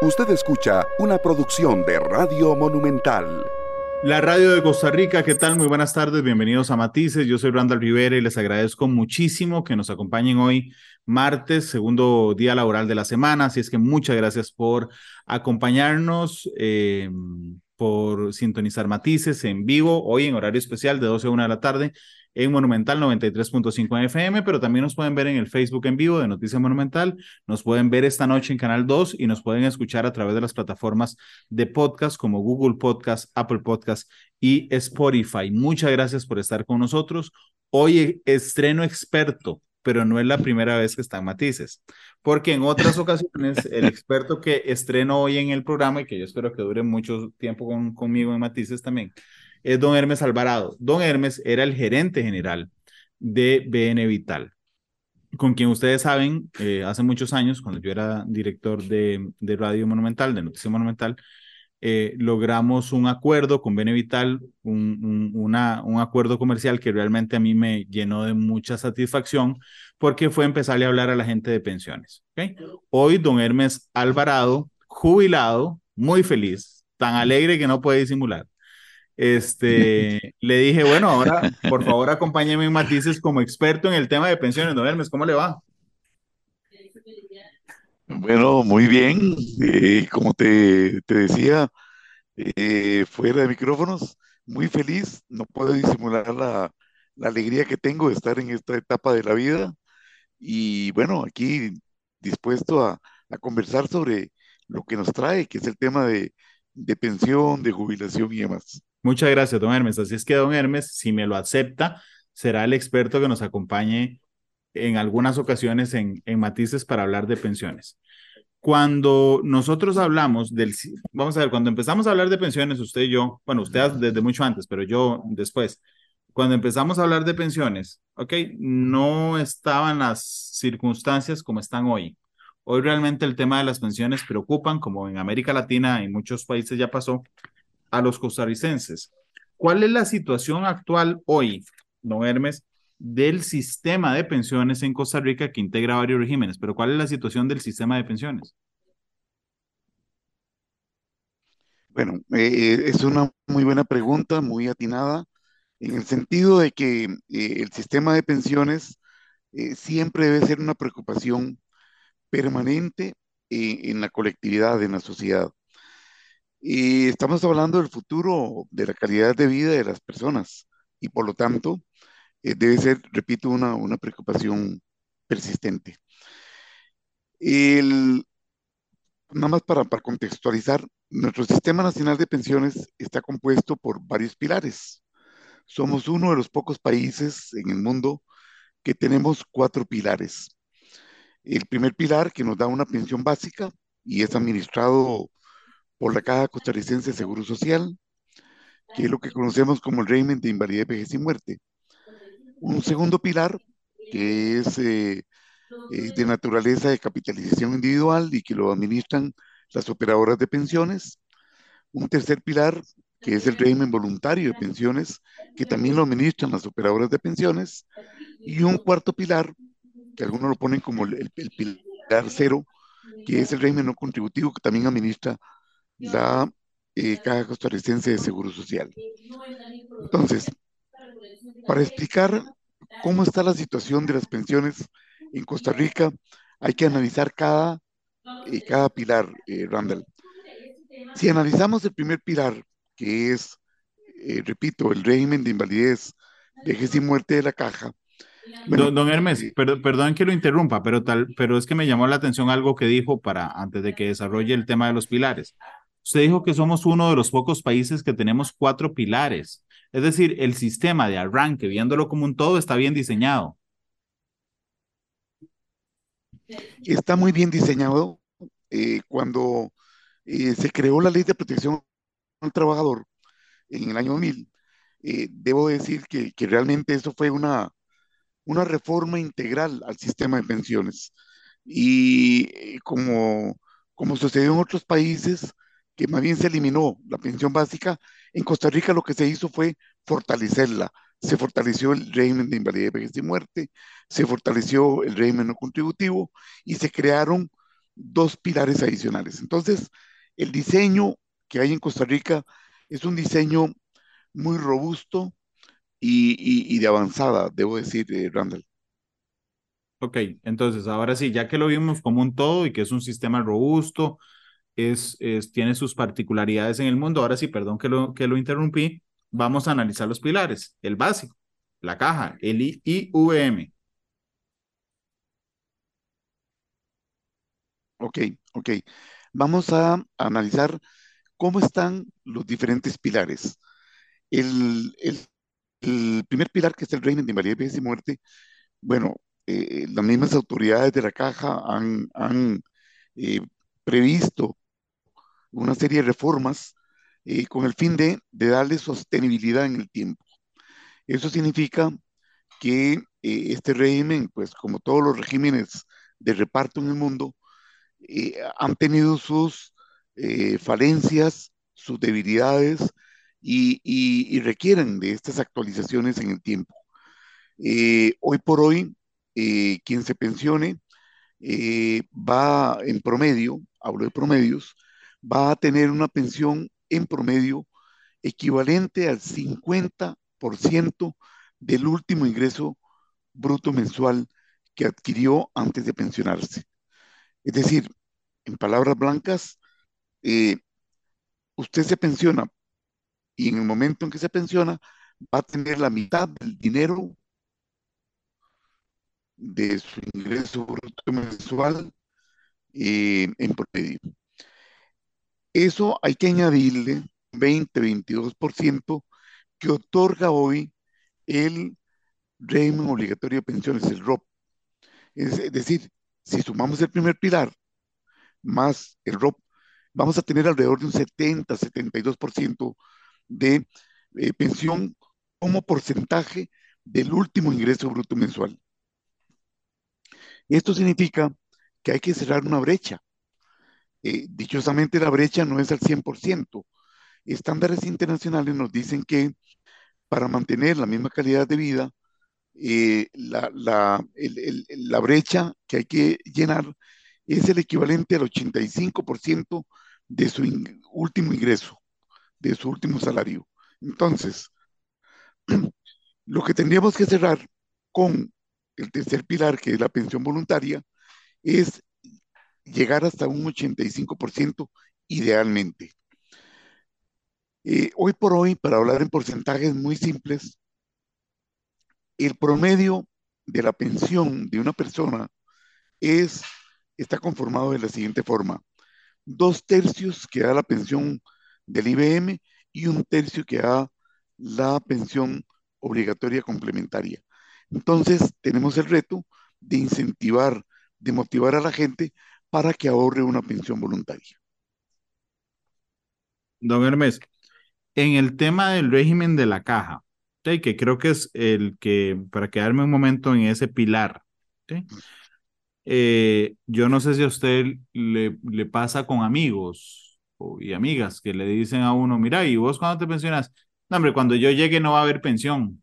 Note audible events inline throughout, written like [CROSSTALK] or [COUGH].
Usted escucha una producción de Radio Monumental. La radio de Costa Rica, ¿qué tal? Muy buenas tardes, bienvenidos a Matices. Yo soy Randall Rivera y les agradezco muchísimo que nos acompañen hoy, martes, segundo día laboral de la semana. Así es que muchas gracias por acompañarnos, eh, por sintonizar Matices en vivo, hoy en horario especial de 12 a 1 de la tarde en Monumental 93.5 FM, pero también nos pueden ver en el Facebook en vivo de Noticias Monumental, nos pueden ver esta noche en Canal 2 y nos pueden escuchar a través de las plataformas de podcast como Google Podcast, Apple Podcast y Spotify. Muchas gracias por estar con nosotros. Hoy estreno experto, pero no es la primera vez que están Matices, porque en otras [LAUGHS] ocasiones el experto que estreno hoy en el programa y que yo espero que dure mucho tiempo con, conmigo en Matices también, es don Hermes Alvarado. Don Hermes era el gerente general de BN Vital, con quien ustedes saben, eh, hace muchos años, cuando yo era director de, de Radio Monumental, de Noticia Monumental, eh, logramos un acuerdo con BN Vital, un, un acuerdo comercial que realmente a mí me llenó de mucha satisfacción porque fue empezarle a hablar a la gente de pensiones. ¿okay? Hoy, don Hermes Alvarado, jubilado, muy feliz, tan alegre que no puede disimular, este, le dije, bueno, ahora por favor acompáñeme en Matices como experto en el tema de pensiones. Don Hermes, ¿cómo le va? Bueno, muy bien. Eh, como te, te decía, eh, fuera de micrófonos, muy feliz. No puedo disimular la, la, alegría que tengo de estar en esta etapa de la vida. Y bueno, aquí dispuesto a, a conversar sobre lo que nos trae, que es el tema de, de pensión, de jubilación y demás. Muchas gracias, don Hermes. Así es que, don Hermes, si me lo acepta, será el experto que nos acompañe en algunas ocasiones en, en matices para hablar de pensiones. Cuando nosotros hablamos del, vamos a ver, cuando empezamos a hablar de pensiones, usted y yo, bueno, usted desde mucho antes, pero yo después, cuando empezamos a hablar de pensiones, ok, no estaban las circunstancias como están hoy. Hoy realmente el tema de las pensiones preocupan, como en América Latina y muchos países ya pasó, a los costarricenses. ¿Cuál es la situación actual hoy, don Hermes, del sistema de pensiones en Costa Rica que integra varios regímenes? Pero ¿cuál es la situación del sistema de pensiones? Bueno, eh, es una muy buena pregunta, muy atinada, en el sentido de que eh, el sistema de pensiones eh, siempre debe ser una preocupación permanente en la colectividad, en la sociedad. Y estamos hablando del futuro, de la calidad de vida de las personas y por lo tanto eh, debe ser, repito, una, una preocupación persistente. El, nada más para, para contextualizar, nuestro Sistema Nacional de Pensiones está compuesto por varios pilares. Somos uno de los pocos países en el mundo que tenemos cuatro pilares. El primer pilar que nos da una pensión básica y es administrado por la Caja Costarricense de Seguro Social, que es lo que conocemos como el régimen de invalidez, vejez y muerte. Un segundo pilar, que es eh, eh, de naturaleza de capitalización individual y que lo administran las operadoras de pensiones. Un tercer pilar, que es el régimen voluntario de pensiones, que también lo administran las operadoras de pensiones. Y un cuarto pilar, que algunos lo ponen como el, el pilar cero, que es el régimen no contributivo, que también administra la eh, Caja Costarricense de Seguro Social. Entonces, para explicar cómo está la situación de las pensiones en Costa Rica, hay que analizar cada, eh, cada pilar, eh, Randall. Si analizamos el primer pilar, que es, repito, el régimen de invalidez, vejez y muerte de la caja, don, don, Hermes, perdón que lo interrumpa, pero, tal, pero es que me llamó la atención algo que dijo para antes de que desarrolle el tema de los pilares. Usted dijo que somos uno de los pocos países que tenemos cuatro pilares. Es decir, el sistema de arranque, viéndolo como un todo, está bien diseñado. Está muy bien diseñado. Eh, cuando eh, se creó la ley de protección al trabajador en el año 2000, eh, debo decir que, que, realmente eso fue una, una reforma integral al sistema de pensiones. Y eh, como, como sucedió en otros países, que más bien se eliminó la pensión básica, en Costa Rica lo que se hizo fue fortalecerla. Se fortaleció el régimen de invalidez, vejez y muerte, se fortaleció el régimen no contributivo y se crearon dos pilares adicionales. Entonces, el diseño que hay en Costa Rica es un diseño muy robusto y, de avanzada, debo decir, eh, Randall. Ok, entonces ahora sí, ya que lo vimos como un todo y que es un sistema robusto, es, es, tiene sus particularidades en el mundo, ahora sí, perdón que lo, que lo interrumpí, vamos a analizar los pilares, el básico, la caja, el IVM. Ok, ok. Vamos a analizar cómo están los diferentes pilares. El, primer pilar, que es el régimen de invalidez y muerte, bueno, eh, las mismas autoridades de la caja han, eh, previsto una serie de reformas eh, con el fin de, de, darle sostenibilidad en el tiempo. Eso significa que este régimen, pues como todos los regímenes de reparto en el mundo, han tenido sus falencias, sus debilidades y, requieren de estas actualizaciones en el tiempo. hoy por hoy, eh, quien se pensione eh, va en promedio, hablo de promedios, va a tener una pensión en promedio equivalente al 50% del último ingreso bruto mensual que adquirió antes de pensionarse. Es decir, en palabras blancas, eh, usted se pensiona y en el momento en que se pensiona va a tener la mitad del dinero de su ingreso bruto mensual eh, en promedio. Eso hay que añadirle 20-22% que otorga hoy el régimen obligatorio de pensiones, el ROP. Es decir, si sumamos el primer pilar más el ROP, vamos a tener alrededor de un 70-72% de eh, pensión como porcentaje del último ingreso bruto mensual. Esto significa que hay que cerrar una brecha. Eh, dichosamente la brecha no es al 100%. Estándares internacionales nos dicen que para mantener la misma calidad de vida, eh, la, la, brecha que hay que llenar es el equivalente al 85% de su último ingreso, de su último salario. Entonces, [CLEARS THROAT] lo que tendríamos que cerrar con el tercer pilar, que es la pensión voluntaria, es llegar hasta un 85% idealmente. Eh, hoy por hoy, para hablar en porcentajes muy simples, el promedio de la pensión de una persona es, está conformado de la siguiente forma. Dos tercios que da la pensión del IBM y un tercio que da la pensión obligatoria complementaria. Entonces, tenemos el reto de incentivar, de motivar a la gente para que ahorre una pensión voluntaria. Don Hermes, en el tema del régimen de la caja, que creo que es el que, para quedarme un momento en ese pilar, eh, yo no sé si a usted le, pasa con amigos y amigas que le dicen a uno, mira, ¿y vos cuándo te pensionas? No, hombre, cuando yo llegue no va a haber pensión.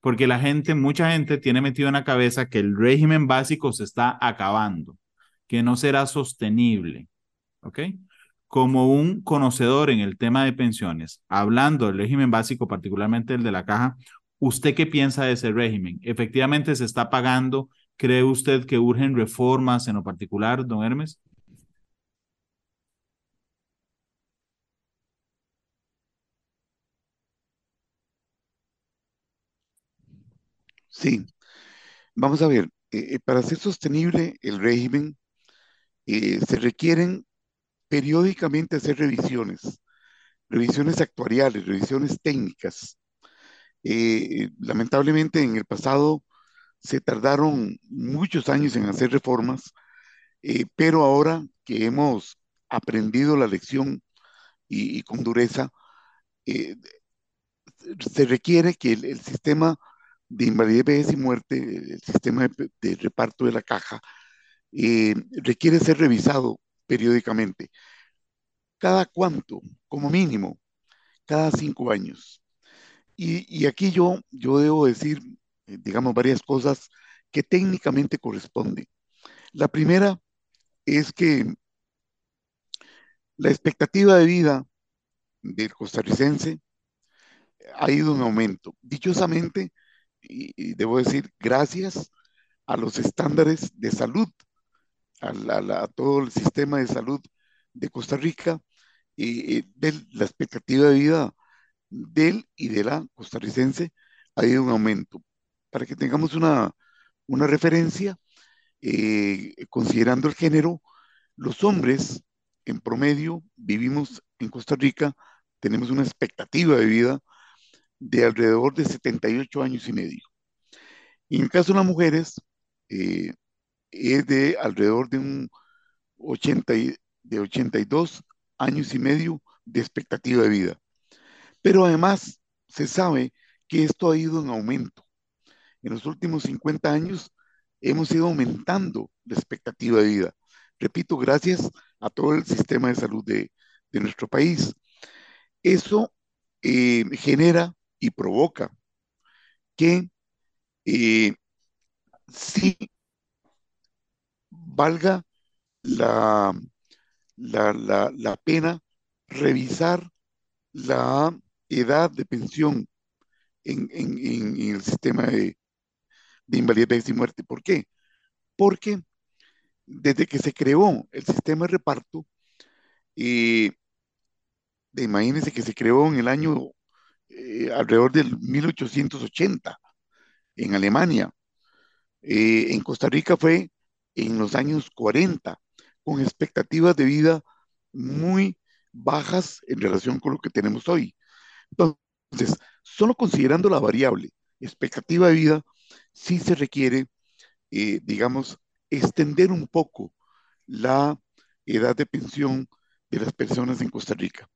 Porque la gente, mucha gente tiene metido en la cabeza que el régimen básico se está acabando, que no será sostenible, ¿ok? Como un conocedor en el tema de pensiones, hablando del régimen básico, particularmente el de la caja, ¿usted qué piensa de ese régimen? ¿Efectivamente se está pagando? ¿Cree usted que urgen reformas en lo particular, don Hermes? Sí, vamos a ver, eh, eh, para ser sostenible el régimen eh, se requieren periódicamente hacer revisiones, revisiones actuariales, revisiones técnicas. lamentablemente en el pasado se tardaron muchos años en hacer reformas, pero ahora que hemos aprendido la lección y, con dureza, se requiere que el sistema de invalidez y muerte, el sistema de, reparto de la caja, eh, requiere ser revisado periódicamente. ¿Cada cuánto? Como mínimo, cada cinco años. Y, aquí yo, yo debo decir, eh, digamos, varias cosas que técnicamente corresponden. La primera es que la expectativa de vida del costarricense ha ido en aumento. Dichosamente, y, debo decir, gracias a los estándares de salud, a, todo el sistema de salud de Costa Rica, y de la expectativa de vida del y de la costarricense ha ido en aumento. Para que tengamos una, una referencia, eh, considerando el género, los hombres en promedio vivimos en Costa Rica, tenemos una expectativa de vida de alrededor de 78 años y medio. Y en el caso de las mujeres, eh, es de alrededor de un 80 de 82 años y medio de expectativa de vida. Pero además se sabe que esto ha ido en aumento. En los últimos 50 años hemos ido aumentando la expectativa de vida. Repito, gracias a todo el sistema de salud de, nuestro país. Eso eh, genera y provoca que eh, sí valga la, la, pena revisar la edad de pensión en, el sistema de, de invalidez y muerte. ¿Por qué? Porque desde que se creó el sistema de reparto, eh, imagínense que se creó en el año eh, alrededor del 1880 en Alemania. Eh, en Costa Rica fue en los años 40, con expectativas de vida muy bajas en relación con lo que tenemos hoy. Entonces, solo considerando la variable expectativa de vida, sí se requiere, eh, digamos, extender un poco la edad de pensión de las personas en Costa Rica.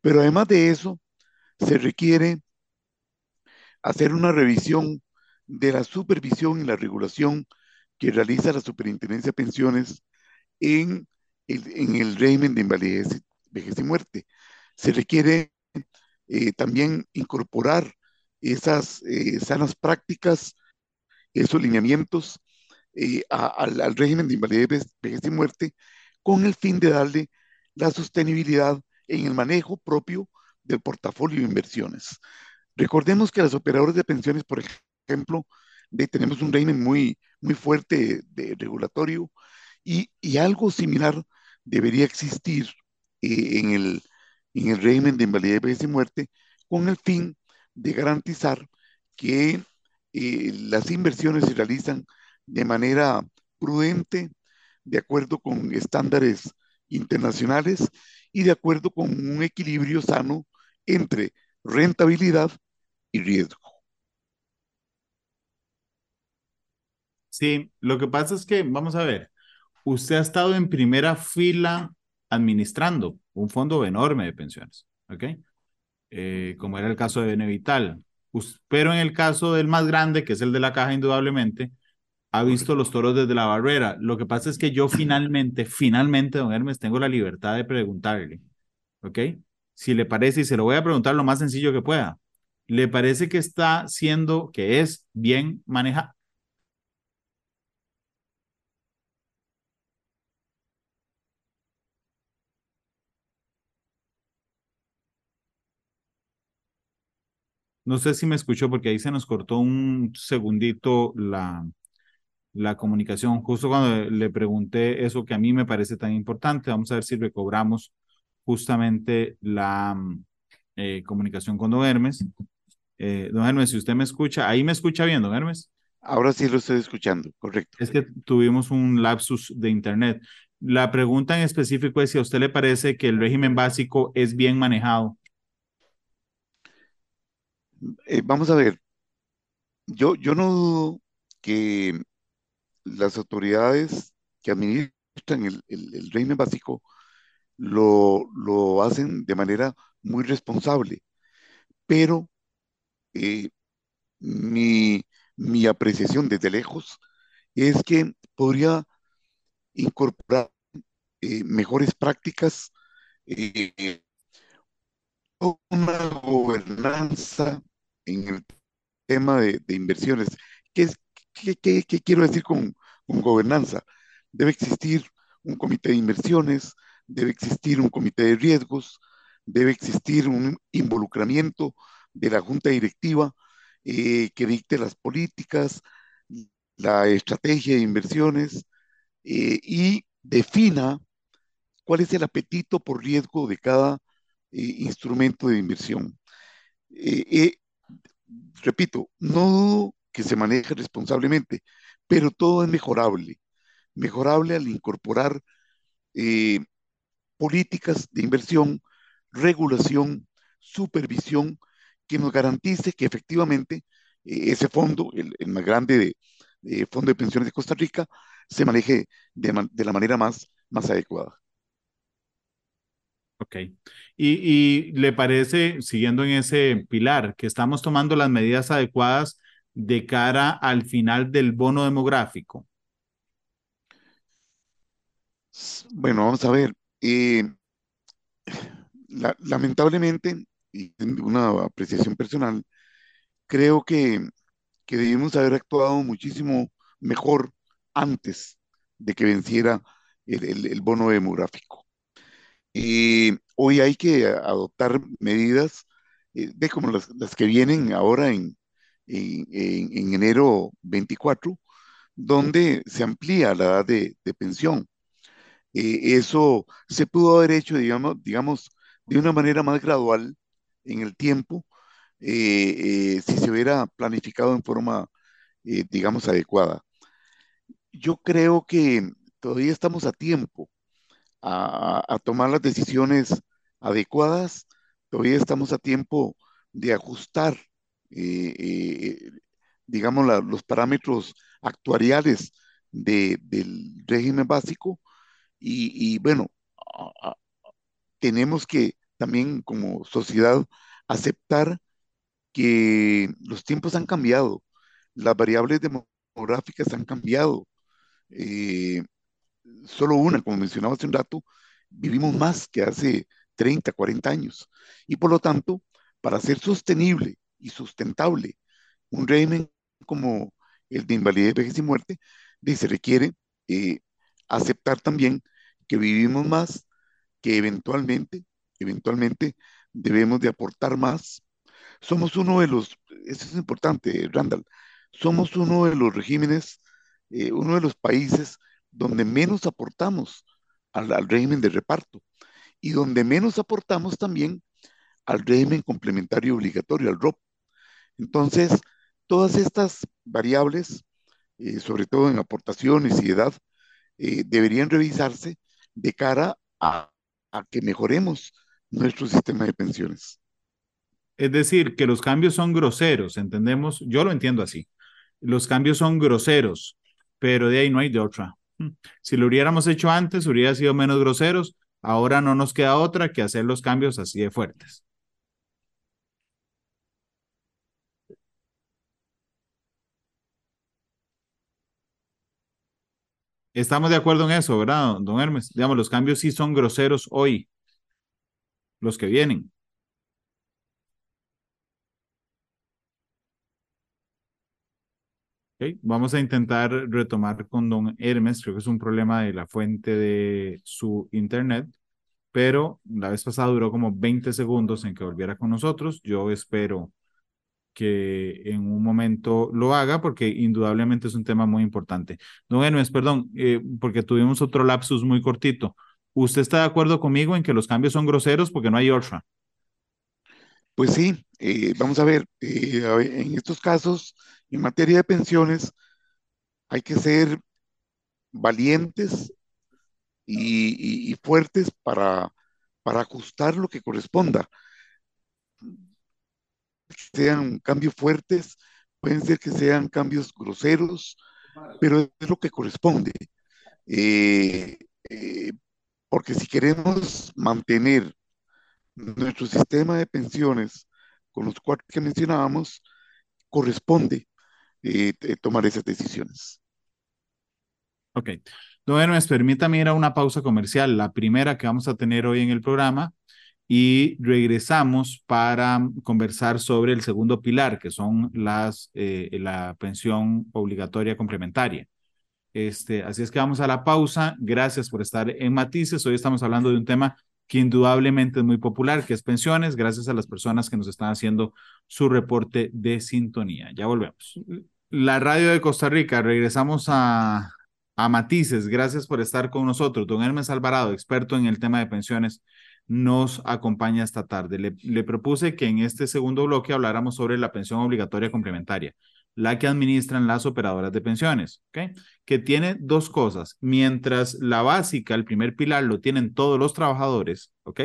Pero además de eso, se requiere hacer una revisión de la supervisión y la regulación que realiza la Superintendencia de Pensiones en el, en el régimen de invalidez, vejez y muerte. Se requiere eh, también incorporar esas eh, sanas prácticas, esos lineamientos eh, al, régimen de invalidez, vejez y muerte, con el fin de darle la sostenibilidad en el manejo propio del portafolio de inversiones. Recordemos que las operadoras de pensiones, por ejemplo, tenemos un régimen muy, muy fuerte de, regulatorio y, y, algo similar debería existir eh, en, el, en el régimen de invalidez, vejez y muerte con el fin de garantizar que eh, las inversiones se realizan de manera prudente, de acuerdo con estándares internacionales y de acuerdo con un equilibrio sano entre rentabilidad y riesgo. Sí, lo que pasa es que, vamos a ver, usted ha estado en primera fila administrando un fondo enorme de pensiones, ¿ok? Eh, como era el caso de Benevital. Pero en el caso del más grande, que es el de la caja, indudablemente, ha visto los toros desde la barrera. Lo que pasa es que yo finalmente, finalmente, don Hermes, tengo la libertad de preguntarle, ¿ok? Si le parece, y se lo voy a preguntar lo más sencillo que pueda, ¿le parece que está siendo, que es bien manejado? No sé si me escuchó porque ahí se nos cortó un segundito la, la comunicación. Justo cuando le pregunté eso que a mí me parece tan importante, vamos a ver si recobramos justamente la eh, comunicación con don Hermes. Eh, don Hermes, si usted me escucha, ahí me escucha bien, don Hermes. Ahora sí lo estoy escuchando, correcto. Es que tuvimos un lapsus de internet. La pregunta en específico es si a usted le parece que el régimen básico es bien manejado. Eh, vamos a ver, yo, yo no dudo que las autoridades que administran el, el, régimen básico lo, lo, hacen de manera muy responsable, pero eh, mi, mi, apreciación desde lejos es que podría incorporar eh, mejores prácticas, eh, una gobernanza en el tema de, de inversiones. ¿Qué, es, ¿Qué, quiero decir con, gobernanza? Debe existir un comité de inversiones, debe existir un comité de riesgos, debe existir un involucramiento de la junta directiva eh, que dicte las políticas, la estrategia de inversiones eh, y defina cuál es el apetito por riesgo de cada eh, instrumento de inversión. Repito, no dudo que se maneje responsablemente, pero todo es mejorable. Mejorable al incorporar políticas de inversión, regulación, supervisión que nos garantice que efectivamente eh, ese fondo, el, más grande de, Fondo de Pensiones de Costa Rica, se maneje de, de la manera más, más adecuada. Ok. Y, y, le parece, siguiendo en ese pilar, que estamos tomando las medidas adecuadas de cara al final del bono demográfico? Bueno, vamos a ver. Eh, lamentablemente, y una apreciación personal, creo que, que debimos haber actuado muchísimo mejor antes de que venciera el, bono demográfico. Eh, hoy hay que adoptar medidas eh, de como las, que vienen ahora en, en, enero 24, donde se amplía la edad de, pensión. Eh, eso se pudo haber hecho, digamos, digamos, de una manera más gradual en el tiempo, eh, eh, si se hubiera planificado en forma, digamos, adecuada. Yo creo que todavía estamos a tiempo a, tomar las decisiones adecuadas, todavía estamos a tiempo de ajustar eh, eh, digamos, los parámetros actuariales del régimen básico y, bueno, tenemos que también como sociedad aceptar que los tiempos han cambiado, las variables demográficas han cambiado. Eh, solo una, como mencionaba hace un rato, vivimos más que hace 30, 40 años. Y por lo tanto, para ser sostenible y sustentable. Un régimen como el de invalidez, vejez y muerte, se requiere eh, aceptar también que vivimos más, que eventualmente, eventualmente debemos de aportar más. Somos uno de los, eso es importante, Randall, somos uno de los regímenes, eh, uno de los países donde menos aportamos al, régimen de reparto y donde menos aportamos también al régimen complementario obligatorio, al ROP. Entonces, todas estas variables, eh, sobre todo en aportaciones y edad, eh, deberían revisarse de cara a, que mejoremos nuestro sistema de pensiones. Es decir, que los cambios son groseros, entendemos, yo lo entiendo así. Los cambios son groseros, pero de ahí no hay de otra. Si lo hubiéramos hecho antes, hubiera sido menos groseros. Ahora no nos queda otra que hacer los cambios así de fuertes. Estamos de acuerdo en eso, ¿verdad, don Hermes? Digamos, los cambios sí son groseros hoy, los que vienen. Vamos a intentar retomar con don Hermes, creo que es un problema de la fuente de su internet, pero la vez pasada duró como 20 segundos en que volviera con nosotros. Yo espero que en un momento lo haga, porque indudablemente es un tema muy importante. Don Hermes, perdón, eh, porque tuvimos otro lapsus muy cortito. ¿Usted está de acuerdo conmigo en que los cambios son groseros porque no hay otra? Pues sí, eh, vamos a ver, eh, en estos casos, en materia de pensiones, hay que ser valientes y, fuertes para, para ajustar lo que corresponda sean cambios fuertes, pueden ser que sean cambios groseros, pero es lo que corresponde. Eh, eh, porque si queremos mantener nuestro sistema de pensiones con los cuatro que mencionábamos, corresponde eh, tomar esas decisiones. Ok. Don Hermes, permítame ir a una pausa comercial, la primera que vamos a tener hoy en el programa, y regresamos para conversar sobre el segundo pilar, que son las, eh, la pensión obligatoria complementaria. Este, así es que vamos a la pausa. Gracias por estar en Matices. Hoy estamos hablando de un tema que indudablemente es muy popular, que es pensiones, gracias a las personas que nos están haciendo su reporte de sintonía. Ya volvemos. La radio de Costa Rica, regresamos a, a Matices. Gracias por estar con nosotros. Don Hermes Alvarado, experto en el tema de pensiones, nos acompaña esta tarde. Le, le propuse que en este segundo bloque habláramos sobre la pensión obligatoria complementaria la que administran las operadoras de pensiones, ¿ok? Que tiene dos cosas. Mientras la básica, el primer pilar, lo tienen todos los trabajadores, ¿ok?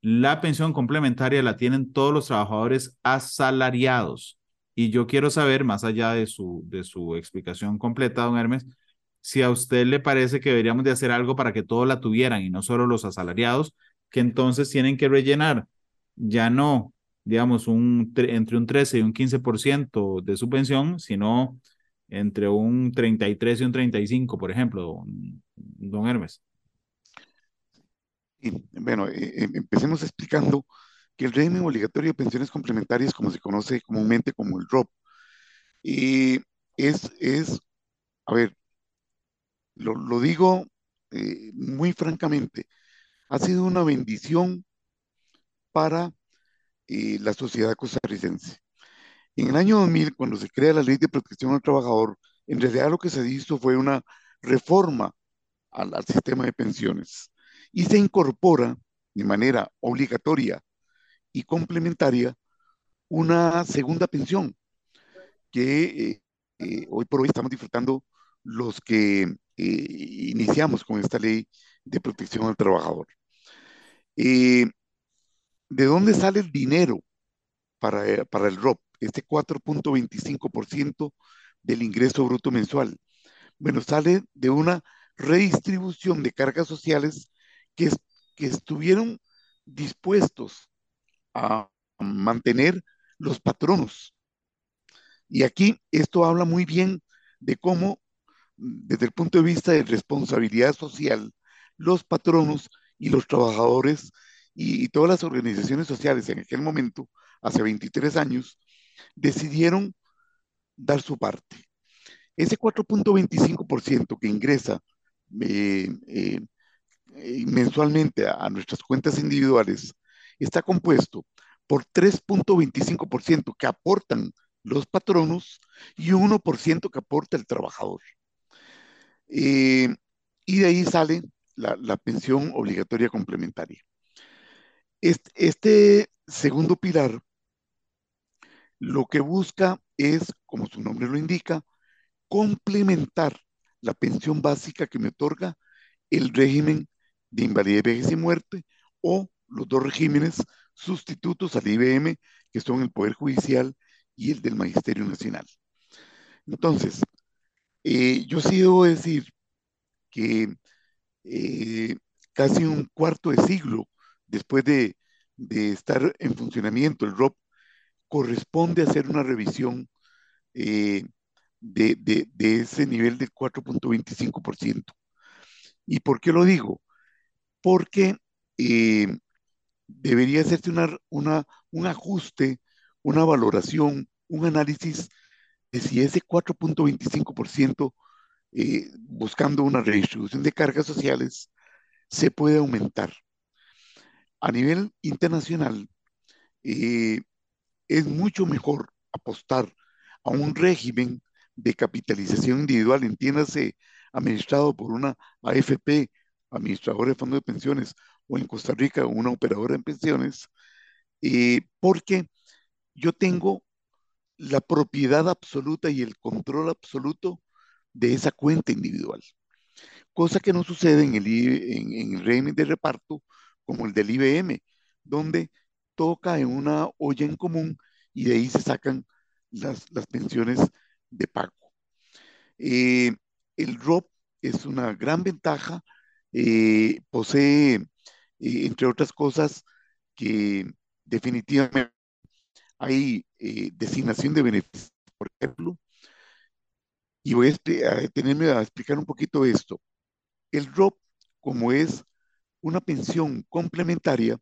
La pensión complementaria la tienen todos los trabajadores asalariados. Y yo quiero saber, más allá de su, de su explicación completa, don Hermes, si a usted le parece que deberíamos de hacer algo para que todos la tuvieran y no solo los asalariados, que entonces tienen que rellenar ya no digamos, un, entre un 13 y un 15% de su pensión, sino entre un 33 y un 35, por ejemplo, don Hermes. Bueno, eh, eh, empecemos explicando que el régimen obligatorio de pensiones complementarias, como se conoce comúnmente como el ROP, y es, es, a ver, lo, lo digo eh, muy francamente, ha sido una bendición para la sociedad costarricense. En el año 2000, cuando se crea la Ley de Protección al Trabajador, en realidad lo que se hizo fue una reforma al, al sistema de pensiones y se incorpora de manera obligatoria y complementaria una segunda pensión que eh, eh, hoy por hoy estamos disfrutando los que eh, iniciamos con esta ley de protección al trabajador. ¿De dónde sale el dinero para, eh, para el ROP? Este 4.25% del ingreso bruto mensual. Bueno, sale de una redistribución de cargas sociales que, que estuvieron dispuestos a mantener los patronos. Y aquí esto habla muy bien de cómo, desde el punto de vista de responsabilidad social, los patronos y los trabajadores y, todas las organizaciones sociales en aquel momento, hace 23 años, decidieron dar su parte. Ese 4.25% que ingresa eh, eh, eh, mensualmente a, nuestras cuentas individuales está compuesto por 3.25% que aportan los patronos y 1% que aporta el trabajador. y de ahí sale la pensión obligatoria complementaria. Este, segundo pilar lo que busca es, como su nombre lo indica, complementar la pensión básica que me otorga el régimen de invalidez, vejez y muerte o los dos regímenes sustitutos al IBM, que son el Poder Judicial y el del Magisterio Nacional. Entonces, eh, yo sí debo decir que eh, casi un cuarto de siglo después de, estar en funcionamiento, el ROP, corresponde hacer una revisión eh, de, ese nivel del 4.25%. ¿Y por qué lo digo? Porque eh, debería hacerse una, un ajuste, una valoración, un análisis de si ese 4.25%, eh, buscando una redistribución de cargas sociales, se puede aumentar a nivel internacional eh, es mucho mejor apostar a un régimen de capitalización individual, entiéndase, administrado por una AFP, administradora de fondos de pensiones, o en Costa Rica, una operadora de pensiones, eh, porque yo tengo la propiedad absoluta y el control absoluto de esa cuenta individual. Cosa que no sucede en el, en el régimen de reparto como el del IBM, donde toca en una olla en común y de ahí se sacan las, pensiones de pago. Eh, el ROP es una gran ventaja, eh, posee, eh, entre otras cosas, que definitivamente hay designación de beneficios, por ejemplo, y voy a, tenerme a explicar un poquito esto. El ROP, como es una pensión complementaria,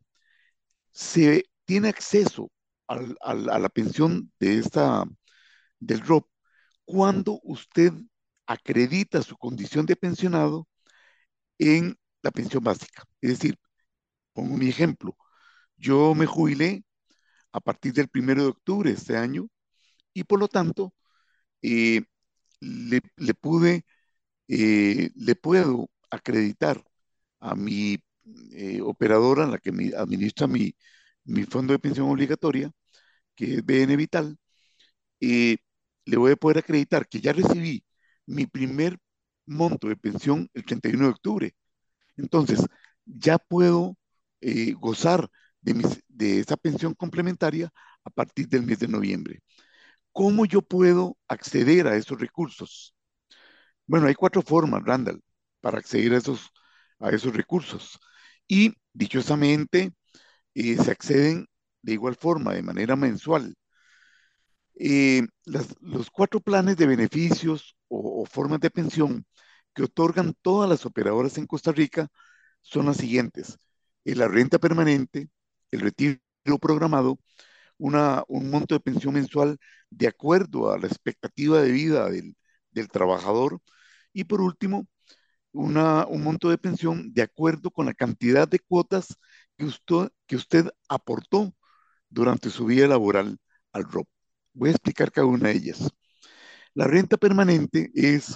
se tiene acceso a la pensión de esta, del ROP cuando usted acredita su condición de pensionado en la pensión básica. Es decir, pongo mi ejemplo, yo me jubilé a partir del primero de octubre de este año y por lo tanto eh, le, le, pude, eh, le puedo acreditar a mi eh, operadora, la que me administra mi, mi, fondo de pensión obligatoria, que es BN Vital, eh, le voy a poder acreditar que ya recibí mi primer monto de pensión el 31 de octubre. Entonces, ya puedo eh, gozar de, de esa pensión complementaria a partir del mes de noviembre. ¿Cómo yo puedo acceder a esos recursos? Bueno, hay cuatro formas, Randall, para acceder a esos, a esos recursos. Y dichosamente eh, se acceden de igual forma, de manera mensual. Eh, los cuatro planes de beneficios o, o, formas de pensión que otorgan todas las operadoras en Costa Rica son las siguientes. Eh, la renta permanente, el retiro programado, una, un monto de pensión mensual de acuerdo a la expectativa de vida del, del trabajador y por último, una, un monto de pensión de acuerdo con la cantidad de cuotas que usted, que usted aportó durante su vida laboral al ROP. Voy a explicar cada una de ellas. La renta permanente es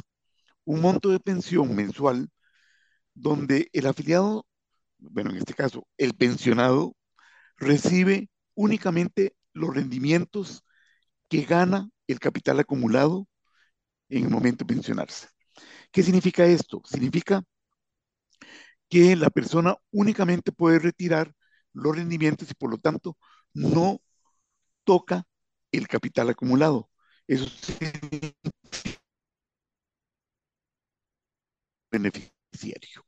un monto de pensión mensual donde el afiliado, bueno, en este caso, el pensionado, recibe únicamente los rendimientos que gana el capital acumulado en el momento de pensionarse. ¿Qué significa esto? Significa que la persona únicamente puede retirar los rendimientos y por lo tanto no toca el capital acumulado. Eso significa beneficiario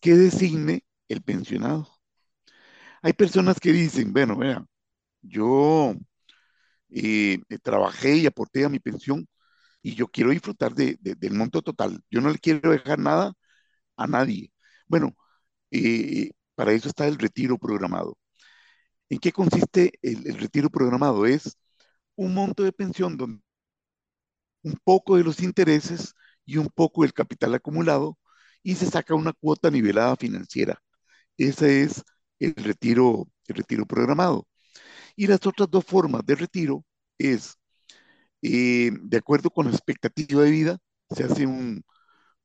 que designe el pensionado. Hay personas que dicen, bueno, vean, yo eh, trabajé y aporté a mi pensión y yo quiero disfrutar de, de, del monto total. Yo no le quiero dejar nada a nadie. Bueno, eh, para eso está el retiro programado. ¿En qué consiste el, el, retiro programado? Es un monto de pensión donde un poco de los intereses y un poco del capital acumulado y se saca una cuota nivelada financiera. Ese es el retiro, el retiro programado. Y las otras dos formas de retiro es eh, de acuerdo con la expectativa de vida, se hace un,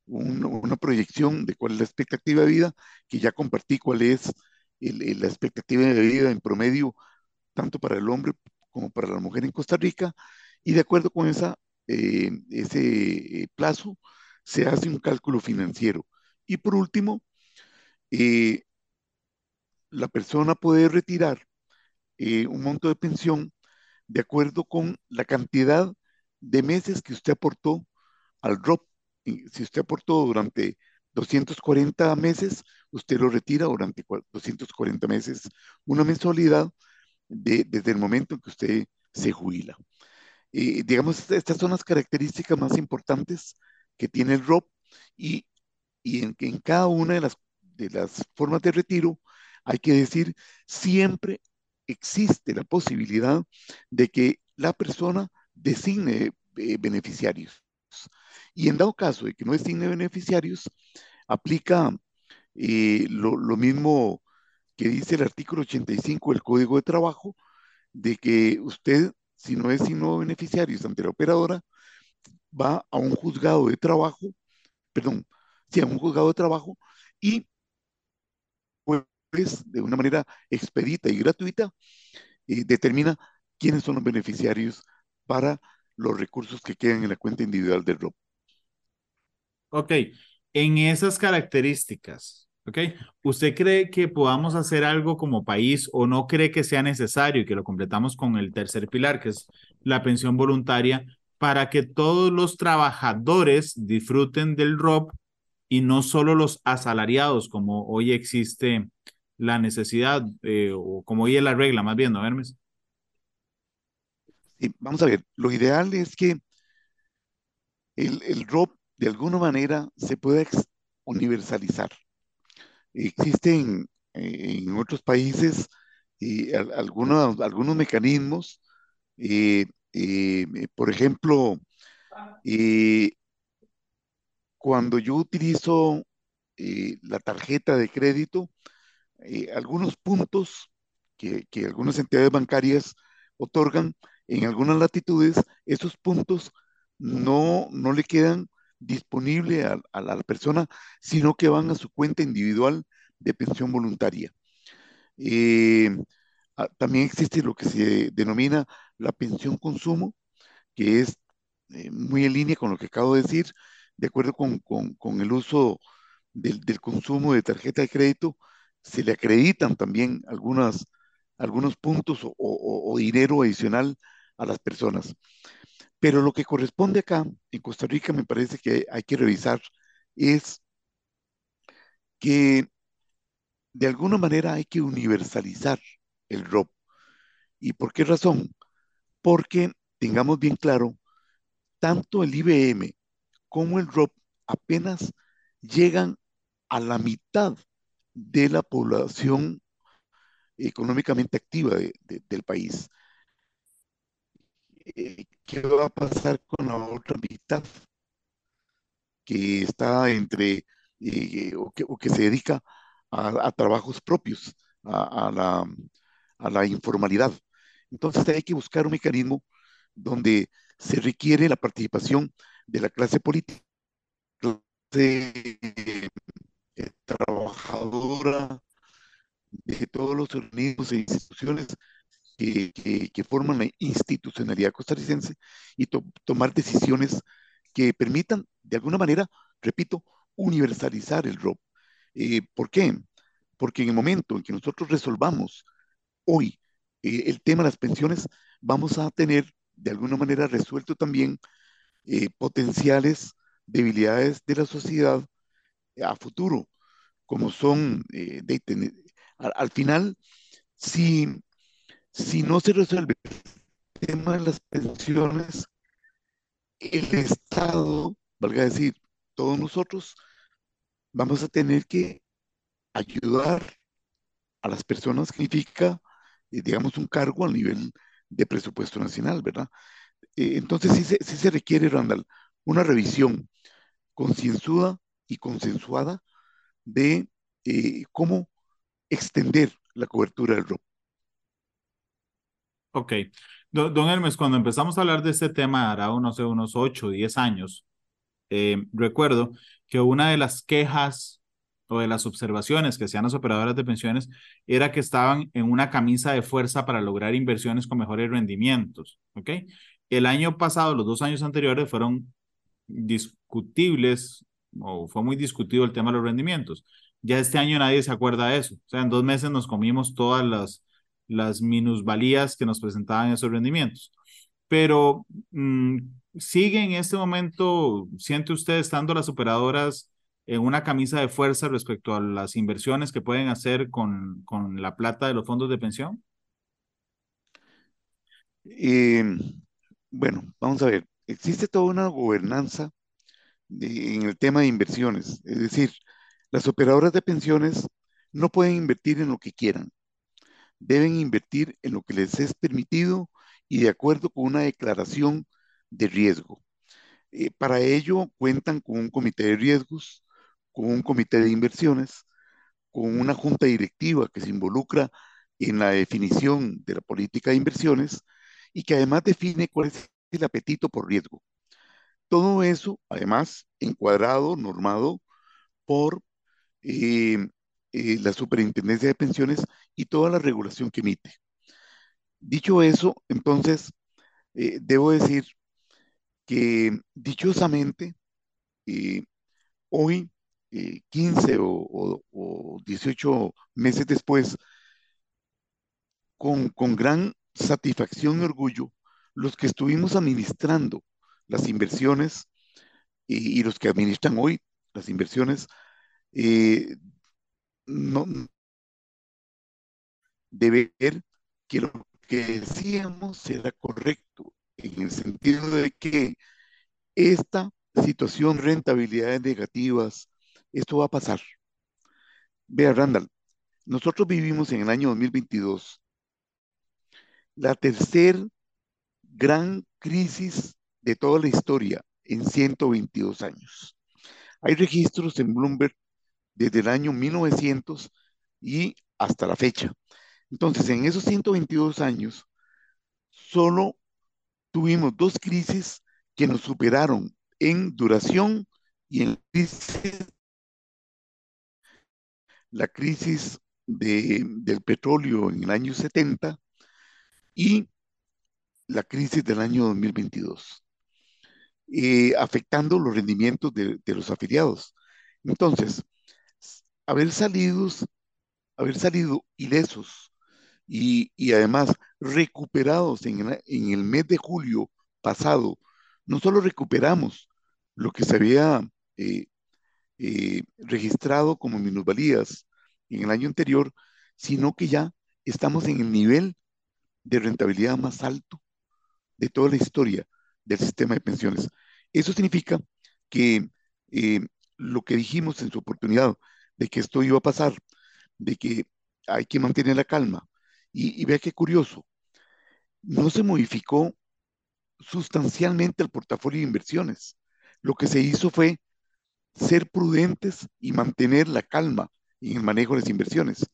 un, una proyección de cuál es la expectativa de vida, que ya compartí cuál es el, el, la expectativa de vida en promedio, tanto para el hombre como para la mujer en Costa Rica, y de acuerdo con esa, eh, ese eh, plazo, se hace un cálculo financiero. Y por último, eh, la persona puede retirar eh, un monto de pensión de acuerdo con la cantidad de meses que usted aportó al ROP. Si usted aportó durante 240 meses, usted lo retira durante 240 meses, una mensualidad de, desde el momento en que usted se jubila. Eh, digamos, estas son las características más importantes que tiene el ROP y, y en, en cada una de las, de las formas de retiro hay que decir siempre existe la posibilidad de que la persona designe eh, beneficiarios. Y en dado caso de que no designe beneficiarios, aplica eh, lo, mismo que dice el artículo 85 del Código de Trabajo, de que usted, si no designó beneficiarios ante la operadora, va a un juzgado de trabajo, perdón, sí, a un juzgado de trabajo y de una manera expedita y gratuita, y determina quiénes son los beneficiarios para los recursos que quedan en la cuenta individual del ROP. Ok, en esas características, ok, ¿usted cree que podamos hacer algo como país o no cree que sea necesario y que lo completamos con el tercer pilar, que es la pensión voluntaria, para que todos los trabajadores disfruten del ROP y no solo los asalariados, como hoy existe la necesidad, eh, o como hoy es la regla, más bien, ¿no, Hermes? Sí, vamos a ver, lo ideal es que el, el ROP de alguna manera se pueda universalizar. Existen eh, en otros países eh, algunos, algunos mecanismos, eh, eh por ejemplo, cuando yo utilizo la tarjeta de crédito, eh, algunos puntos que, que, algunas entidades bancarias otorgan en algunas latitudes, esos puntos no, no le quedan disponibles a, a, la persona, sino que van a su cuenta individual de pensión voluntaria. Eh, también existe lo que se denomina la pensión consumo, que es eh, muy en línea con lo que acabo de decir, de acuerdo con, con, con el uso del, del, consumo de tarjeta de crédito, se le acreditan también algunas, algunos puntos o, o, dinero adicional a las personas. Pero lo que corresponde acá, en Costa Rica, me parece que hay que revisar es que de alguna manera hay que universalizar el ROP. ¿Y por qué razón? Porque tengamos bien claro, tanto el IBM como el ROP apenas llegan a la mitad de la población económicamente activa de, de, del país. Eh, ¿Qué va a pasar con la otra mitad que está entre eh, o, que, o, que, se dedica a, trabajos propios, a, a, la, a, la, informalidad? Entonces hay que buscar un mecanismo donde se requiere la participación de la clase política, clase eh, trabajadora, de todos los organismos e instituciones que, que, que, forman la institucionalidad costarricense y to, tomar decisiones que permitan, de alguna manera, repito, universalizar el ROP. Eh, ¿Por qué? Porque en el momento en que nosotros resolvamos hoy eh, el tema de las pensiones, vamos a tener, de alguna manera, resuelto también eh, potenciales debilidades de la sociedad a futuro, como son, de, de, al, al final, si si no se resuelve el tema de las pensiones, el Estado, valga decir, todos nosotros, vamos a tener que ayudar a las personas, significa, eh, digamos, un cargo a nivel de presupuesto nacional, ¿verdad? Eh, entonces sí se, sí se requiere, Randall, una revisión concienzuda y consensuada de eh, cómo extender la cobertura del ROP. Ok. Don, Hermes, cuando empezamos a hablar de este tema, hará unos, unos 8 o 10 años, eh, recuerdo que una de las quejas o de las observaciones que hacían las operadoras de pensiones era que estaban en una camisa de fuerza para lograr inversiones con mejores rendimientos. ¿ok? El año pasado, los dos años anteriores fueron discutibles o fue muy discutido el tema de los rendimientos. Ya este año nadie se acuerda de eso. O sea, en dos meses nos comimos todas las las minusvalías que nos presentaban esos rendimientos. Pero mmm, sigue en este momento, siente usted estando las operadoras en una camisa de fuerza respecto a las inversiones que pueden hacer con, con la plata de los fondos de pensión? Eh, bueno, vamos a ver, existe toda una gobernanza en el tema de inversiones, es decir, las operadoras de pensiones no pueden invertir en lo que quieran deben invertir en lo que les es permitido y de acuerdo con una declaración de riesgo. Eh, para ello cuentan con un comité de riesgos, con un comité de inversiones, con una junta directiva que se involucra en la definición de la política de inversiones y que además define cuál es el apetito por riesgo. Todo eso, además, encuadrado, normado por eh, eh, la Superintendencia de Pensiones y toda la regulación que emite. Dicho eso, entonces, eh, debo decir que dichosamente, hoy, 15 o, o, o, 18 meses después, con, con gran satisfacción y orgullo, los que estuvimos administrando las inversiones y, los que administran hoy las inversiones, eh, no de ver que lo que decíamos era correcto, en el sentido de que esta situación, rentabilidades negativas, esto va a pasar. Vea, Randall, nosotros vivimos en el año 2022 la tercer gran crisis de toda la historia en 122 años. Hay registros en Bloomberg desde el año 1900 y hasta la fecha. Entonces, en esos 122 años, solo tuvimos dos crisis que nos superaron en duración y en. La crisis del petróleo en el año 70 y la crisis del año 2022, afectando los rendimientos de, los afiliados. Entonces, haber salido, haber salido ilesos y, además recuperados en, en, el mes de julio pasado, no solo recuperamos lo que se había eh, eh, registrado como minusvalías en el año anterior, sino que ya estamos en el nivel de rentabilidad más alto de toda la historia del sistema de pensiones. Eso significa que eh, lo que dijimos en su oportunidad de que esto iba a pasar, de que hay que mantener la calma, y, y vea qué curioso, no se modificó sustancialmente el portafolio de inversiones. Lo que se hizo fue ser prudentes y mantener la calma en el manejo de las inversiones.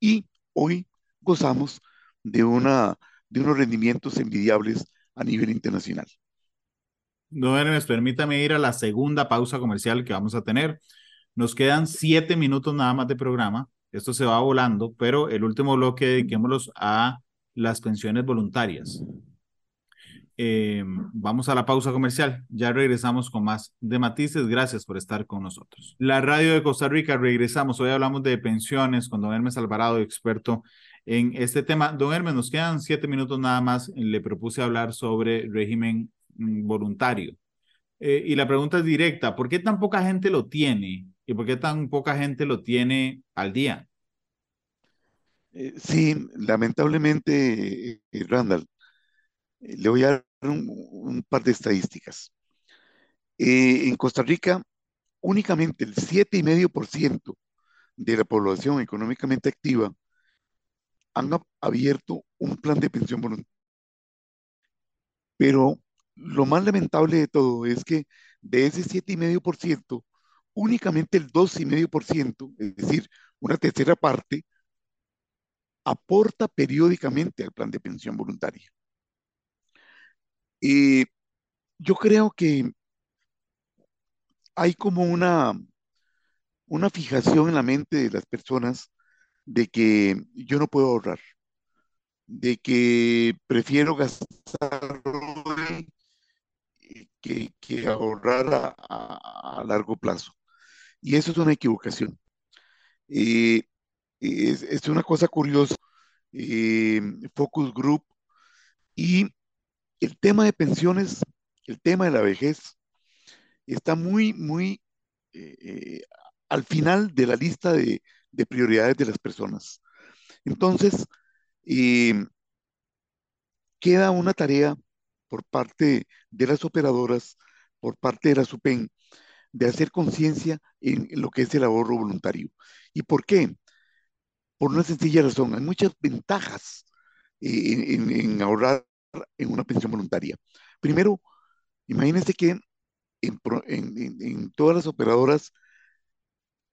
Y hoy gozamos de, una, de unos rendimientos envidiables a nivel internacional. Don Hermes, permítame ir a la segunda pausa comercial que vamos a tener. Nos quedan siete minutos nada más de programa. Esto se va volando, pero el último bloque dediquémoslos a las pensiones voluntarias. Eh, vamos a la pausa comercial. Ya regresamos con más de matices. Gracias por estar con nosotros. La radio de Costa Rica, regresamos. Hoy hablamos de pensiones con don Hermes Alvarado, experto en este tema. Don Hermes, nos quedan siete minutos nada más. Le propuse hablar sobre régimen voluntario. Eh, y la pregunta es directa, ¿por qué tan poca gente lo tiene? ¿Y por qué tan poca gente lo tiene al día? Eh, sí, lamentablemente, Randall, le voy a dar un, par de estadísticas. Eh, en Costa Rica, únicamente el 7,5% de la población económicamente activa han abierto un plan de pensión voluntaria. Pero lo más lamentable de todo es que de ese 7,5%, únicamente el 2,5%, es decir, una tercera parte, aporta periódicamente al plan de pensión voluntaria. Y yo creo que hay como una, una fijación en la mente de las personas de que yo no puedo ahorrar, de que prefiero gastar que, ahorrar a, largo plazo. Y eso es una equivocación. Eh, es, una cosa curiosa. Eh, Focus Group y el tema de pensiones, el tema de la vejez, está muy, muy eh, eh, al final de la lista de, prioridades de las personas. Entonces, queda una tarea por parte de las operadoras, por parte de la SUPEN, de hacer conciencia en lo que es el ahorro voluntario. ¿Y por qué? Por una sencilla razón, hay muchas ventajas eh, en ahorrar en una pensión voluntaria. Primero, imagínense que en, todas las operadoras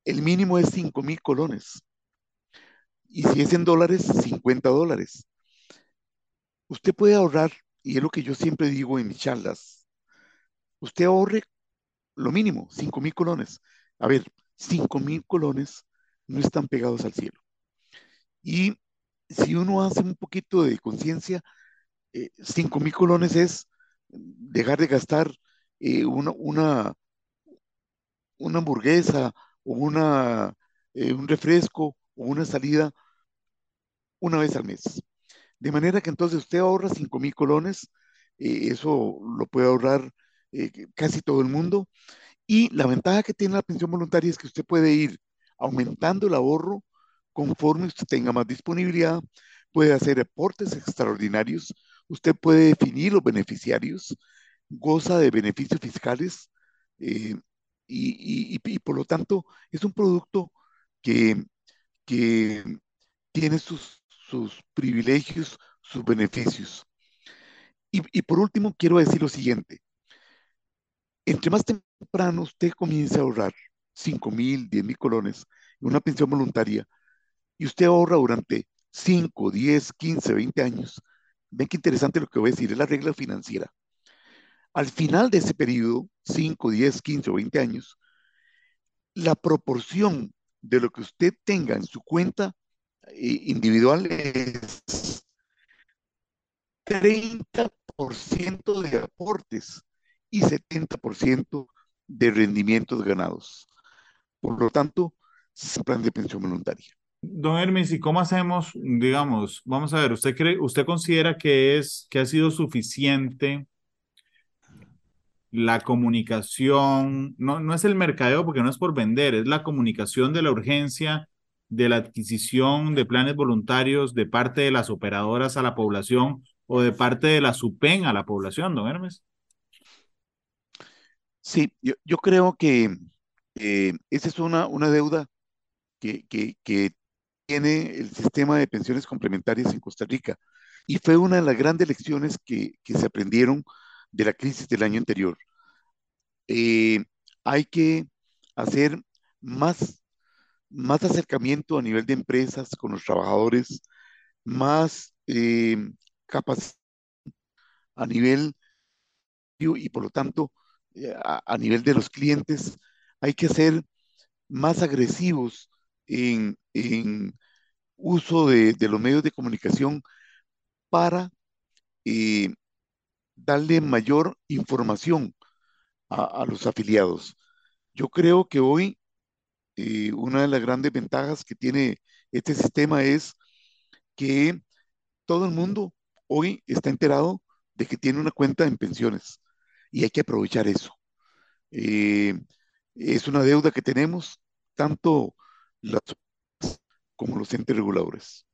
el mínimo es 5 mil colones. Y si es en dólares, 50 dólares. Usted puede ahorrar, y es lo que yo siempre digo en mis charlas, usted ahorre lo mínimo, 5 mil colones. A ver, 5 mil colones no están pegados al cielo. Y si uno hace un poquito de conciencia, 5 eh, mil colones es dejar de gastar eh, una, una, una, hamburguesa o una, eh, un refresco o una salida una vez al mes. De manera que entonces usted ahorra 5 mil colones, eso lo puede ahorrar casi todo el mundo. Y la ventaja que tiene la pensión voluntaria es que usted puede ir aumentando el ahorro conforme usted tenga más disponibilidad, puede hacer aportes extraordinarios, usted puede definir los beneficiarios, goza de beneficios fiscales eh, y, por lo tanto es un producto que, que tiene sus, sus, privilegios, sus beneficios. Y, por último, quiero decir lo siguiente. Entre más temprano usted comienza a ahorrar 5 mil, 10 mil colones en una pensión voluntaria y usted ahorra durante 5, 10, 15, 20 años, ven qué interesante lo que voy a decir, es la regla financiera. Al final de ese periodo, 5, 10, 15 o 20 años, la proporción de lo que usted tenga en su cuenta eh, individual es 30% de aportes y 70% de rendimientos ganados. Por lo tanto, es plan de pensión voluntaria. Don Hermes, ¿y cómo hacemos, digamos, vamos a ver, usted cree, usted considera que es, que ha sido suficiente la comunicación, no, no es el mercadeo porque no es por vender, es la comunicación de la urgencia de la adquisición de planes voluntarios de parte de las operadoras a la población o de parte de la SUPEN a la población, don Hermes? Sí, yo, yo creo que eh, esa es una, una deuda que, que, que tiene el sistema de pensiones complementarias en Costa Rica y fue una de las grandes lecciones que, que se aprendieron de la crisis del año anterior. Eh, hay que hacer más, más acercamiento a nivel de empresas con los trabajadores, más eh, capacidad a nivel y por lo tanto eh, a, nivel de los clientes hay que ser más agresivos en, uso de, los medios de comunicación para eh, darle mayor información a, los afiliados. Yo creo que hoy eh, una de las grandes ventajas que tiene este sistema es que todo el mundo hoy está enterado de que tiene una cuenta en pensiones y hay que aprovechar eso. Eh, es una deuda que tenemos tanto las como los entes reguladores.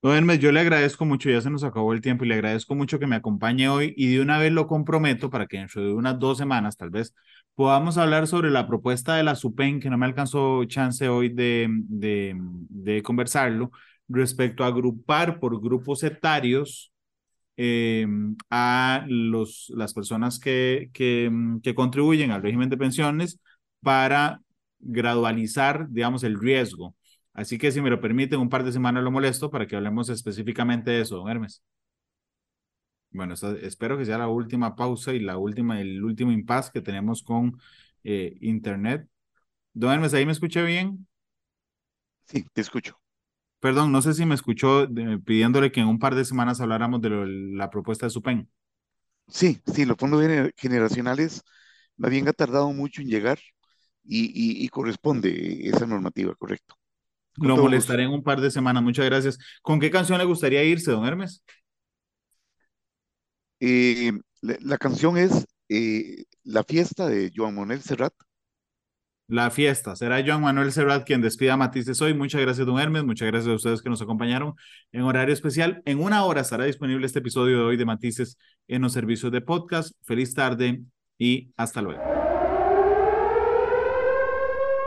Don Hermes, yo le agradezco mucho, ya se nos acabó el tiempo y le agradezco mucho que me acompañe hoy y de una vez lo comprometo para que dentro de unas dos semanas tal vez podamos hablar sobre la propuesta de la SUPEN, que no me alcanzó chance hoy de, de, de conversarlo, respecto a agrupar por grupos etarios eh, a los, las personas que, que, que contribuyen al régimen de pensiones para gradualizar, digamos, el riesgo. Así que si me lo permiten, un par de semanas lo molesto para que hablemos específicamente de eso, don Hermes. Bueno, espero que sea la última pausa y la última, el último impasse que tenemos con eh, Internet. Don Hermes, ¿ahí me escuché bien? Sí, te escucho. Perdón, no sé si me escuchó pidiéndole que en un par de semanas habláramos de la propuesta de SUPEN. Sí, sí, los fondos generacionales me habían tardado mucho en llegar y, y corresponde esa normativa, correcto. Lo molestaré en un par de semanas. Muchas gracias. ¿Con qué canción le gustaría irse, don Hermes? Eh, la, canción es eh, La fiesta de Joan Manuel Serrat. La fiesta. Será Joan Manuel Serrat quien despida a Matices hoy. Muchas gracias, don Hermes. Muchas gracias a ustedes que nos acompañaron en horario especial. En una hora estará disponible este episodio de hoy de Matices en los servicios de podcast. Feliz tarde y hasta luego.